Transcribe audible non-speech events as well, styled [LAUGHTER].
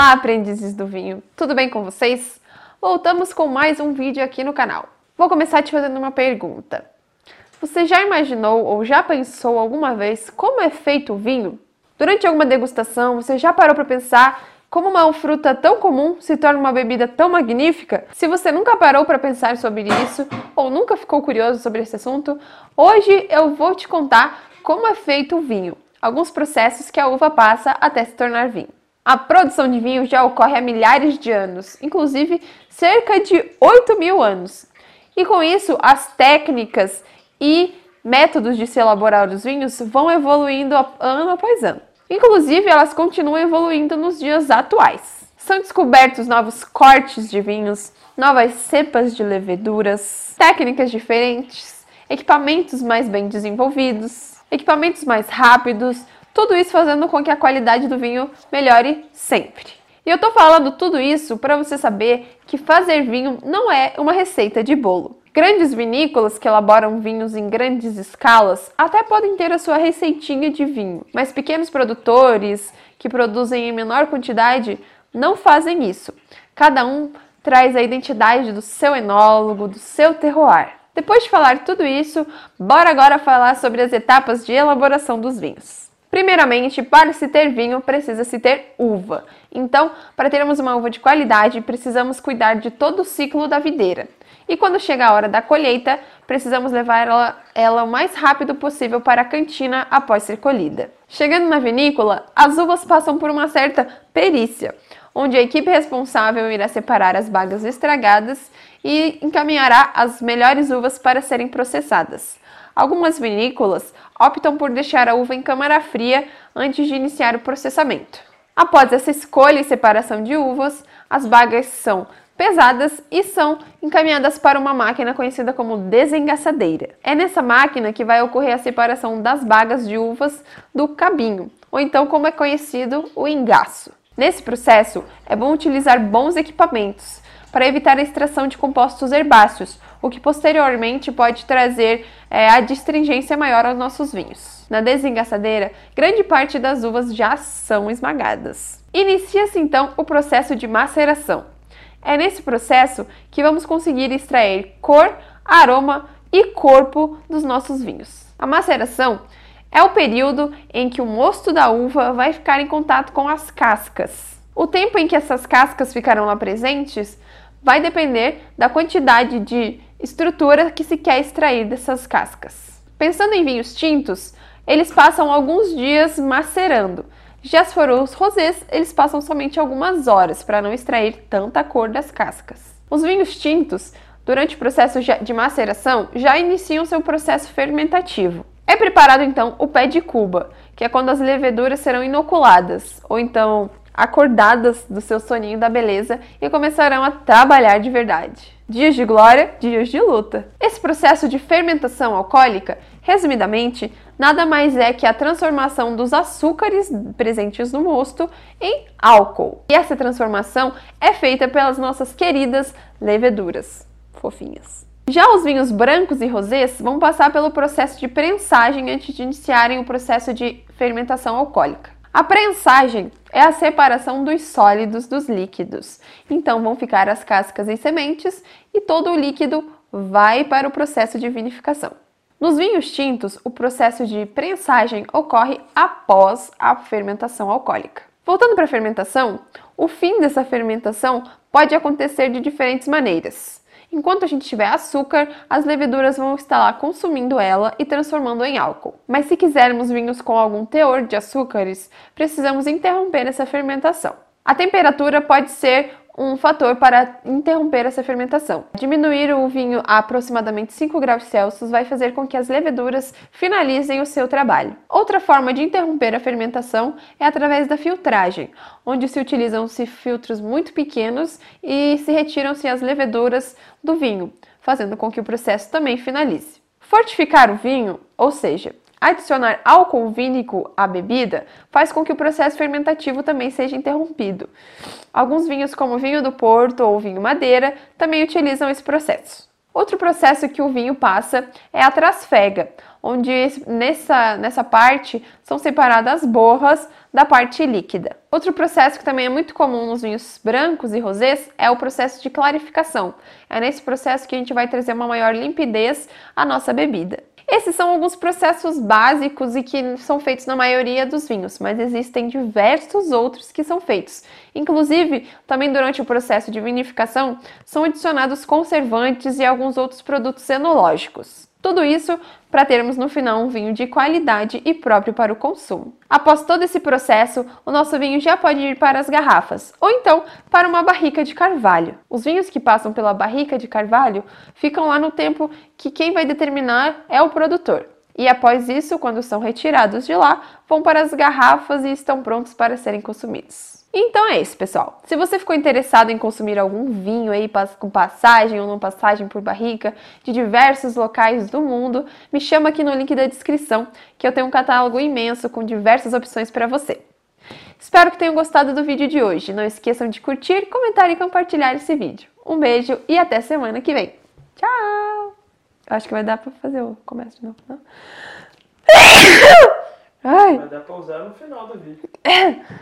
Olá, aprendizes do vinho! Tudo bem com vocês? Voltamos com mais um vídeo aqui no canal. Vou começar te fazendo uma pergunta. Você já imaginou ou já pensou alguma vez como é feito o vinho? Durante alguma degustação, você já parou para pensar como uma fruta tão comum se torna uma bebida tão magnífica? Se você nunca parou para pensar sobre isso ou nunca ficou curioso sobre esse assunto, hoje eu vou te contar como é feito o vinho, alguns processos que a uva passa até se tornar vinho. A produção de vinho já ocorre há milhares de anos, inclusive cerca de 8 mil anos. E com isso, as técnicas e métodos de se elaborar os vinhos vão evoluindo ano após ano. Inclusive, elas continuam evoluindo nos dias atuais. São descobertos novos cortes de vinhos, novas cepas de leveduras, técnicas diferentes, equipamentos mais bem desenvolvidos, equipamentos mais rápidos, tudo isso fazendo com que a qualidade do vinho melhore sempre. E eu tô falando tudo isso para você saber que fazer vinho não é uma receita de bolo. Grandes vinícolas que elaboram vinhos em grandes escalas até podem ter a sua receitinha de vinho, mas pequenos produtores que produzem em menor quantidade não fazem isso. Cada um traz a identidade do seu enólogo, do seu terroir. Depois de falar tudo isso, bora agora falar sobre as etapas de elaboração dos vinhos. Primeiramente, para se ter vinho, precisa-se ter uva. Então, para termos uma uva de qualidade, precisamos cuidar de todo o ciclo da videira. E quando chega a hora da colheita, precisamos levar ela, ela o mais rápido possível para a cantina após ser colhida. Chegando na vinícola, as uvas passam por uma certa perícia, onde a equipe responsável irá separar as bagas estragadas e encaminhará as melhores uvas para serem processadas. Algumas vinícolas optam por deixar a uva em câmara fria antes de iniciar o processamento. Após essa escolha e separação de uvas, as bagas são pesadas e são encaminhadas para uma máquina conhecida como desengaçadeira. É nessa máquina que vai ocorrer a separação das bagas de uvas do cabinho, ou então como é conhecido, o engaço. Nesse processo, é bom utilizar bons equipamentos para evitar a extração de compostos herbáceos, o que posteriormente pode trazer é, a distringência maior aos nossos vinhos. Na desengaçadeira, grande parte das uvas já são esmagadas. Inicia-se então o processo de maceração. É nesse processo que vamos conseguir extrair cor, aroma e corpo dos nossos vinhos. A maceração é o período em que o mosto da uva vai ficar em contato com as cascas. O tempo em que essas cascas ficarão lá presentes vai depender da quantidade de estrutura que se quer extrair dessas cascas. Pensando em vinhos tintos, eles passam alguns dias macerando. Já se for os rosés, eles passam somente algumas horas para não extrair tanta cor das cascas. Os vinhos tintos, durante o processo de maceração, já iniciam seu processo fermentativo. É preparado então o pé de cuba, que é quando as leveduras serão inoculadas, ou então acordadas do seu soninho da beleza e começarão a trabalhar de verdade. Dias de glória, dias de luta. Esse processo de fermentação alcoólica, resumidamente, nada mais é que a transformação dos açúcares presentes no mosto em álcool. E essa transformação é feita pelas nossas queridas leveduras fofinhas. Já os vinhos brancos e rosés vão passar pelo processo de prensagem antes de iniciarem o processo de fermentação alcoólica. A prensagem é a separação dos sólidos dos líquidos. Então vão ficar as cascas e sementes e todo o líquido vai para o processo de vinificação. Nos vinhos tintos, o processo de prensagem ocorre após a fermentação alcoólica. Voltando para a fermentação, o fim dessa fermentação pode acontecer de diferentes maneiras. Enquanto a gente tiver açúcar, as leveduras vão estar lá consumindo ela e transformando em álcool. Mas se quisermos vinhos com algum teor de açúcares, precisamos interromper essa fermentação. A temperatura pode ser um fator para interromper essa fermentação. Diminuir o vinho a aproximadamente 5 graus Celsius vai fazer com que as leveduras finalizem o seu trabalho. Outra forma de interromper a fermentação é através da filtragem, onde se utilizam-se filtros muito pequenos e se retiram-se as leveduras do vinho, fazendo com que o processo também finalize. Fortificar o vinho, ou seja, Adicionar álcool vínico à bebida faz com que o processo fermentativo também seja interrompido. Alguns vinhos, como vinho do Porto ou vinho Madeira, também utilizam esse processo. Outro processo que o vinho passa é a trasfega, onde nessa, nessa parte são separadas as borras da parte líquida. Outro processo que também é muito comum nos vinhos brancos e rosés é o processo de clarificação. É nesse processo que a gente vai trazer uma maior limpidez à nossa bebida. Esses são alguns processos básicos e que são feitos na maioria dos vinhos, mas existem diversos outros que são feitos. Inclusive, também durante o processo de vinificação, são adicionados conservantes e alguns outros produtos enológicos. Tudo isso para termos no final um vinho de qualidade e próprio para o consumo. Após todo esse processo, o nosso vinho já pode ir para as garrafas ou então para uma barrica de carvalho. Os vinhos que passam pela barrica de carvalho ficam lá no tempo que quem vai determinar é o produtor. E após isso, quando são retirados de lá, vão para as garrafas e estão prontos para serem consumidos. Então é isso, pessoal. Se você ficou interessado em consumir algum vinho aí com passagem ou não passagem por barrica de diversos locais do mundo, me chama aqui no link da descrição, que eu tenho um catálogo imenso com diversas opções para você. Espero que tenham gostado do vídeo de hoje. Não esqueçam de curtir, comentar e compartilhar esse vídeo. Um beijo e até semana que vem. Tchau! Acho que vai dar para fazer o comércio de novo, não? [COUGHS] Ai. Vai dar pra usar no final do vídeo. [COUGHS]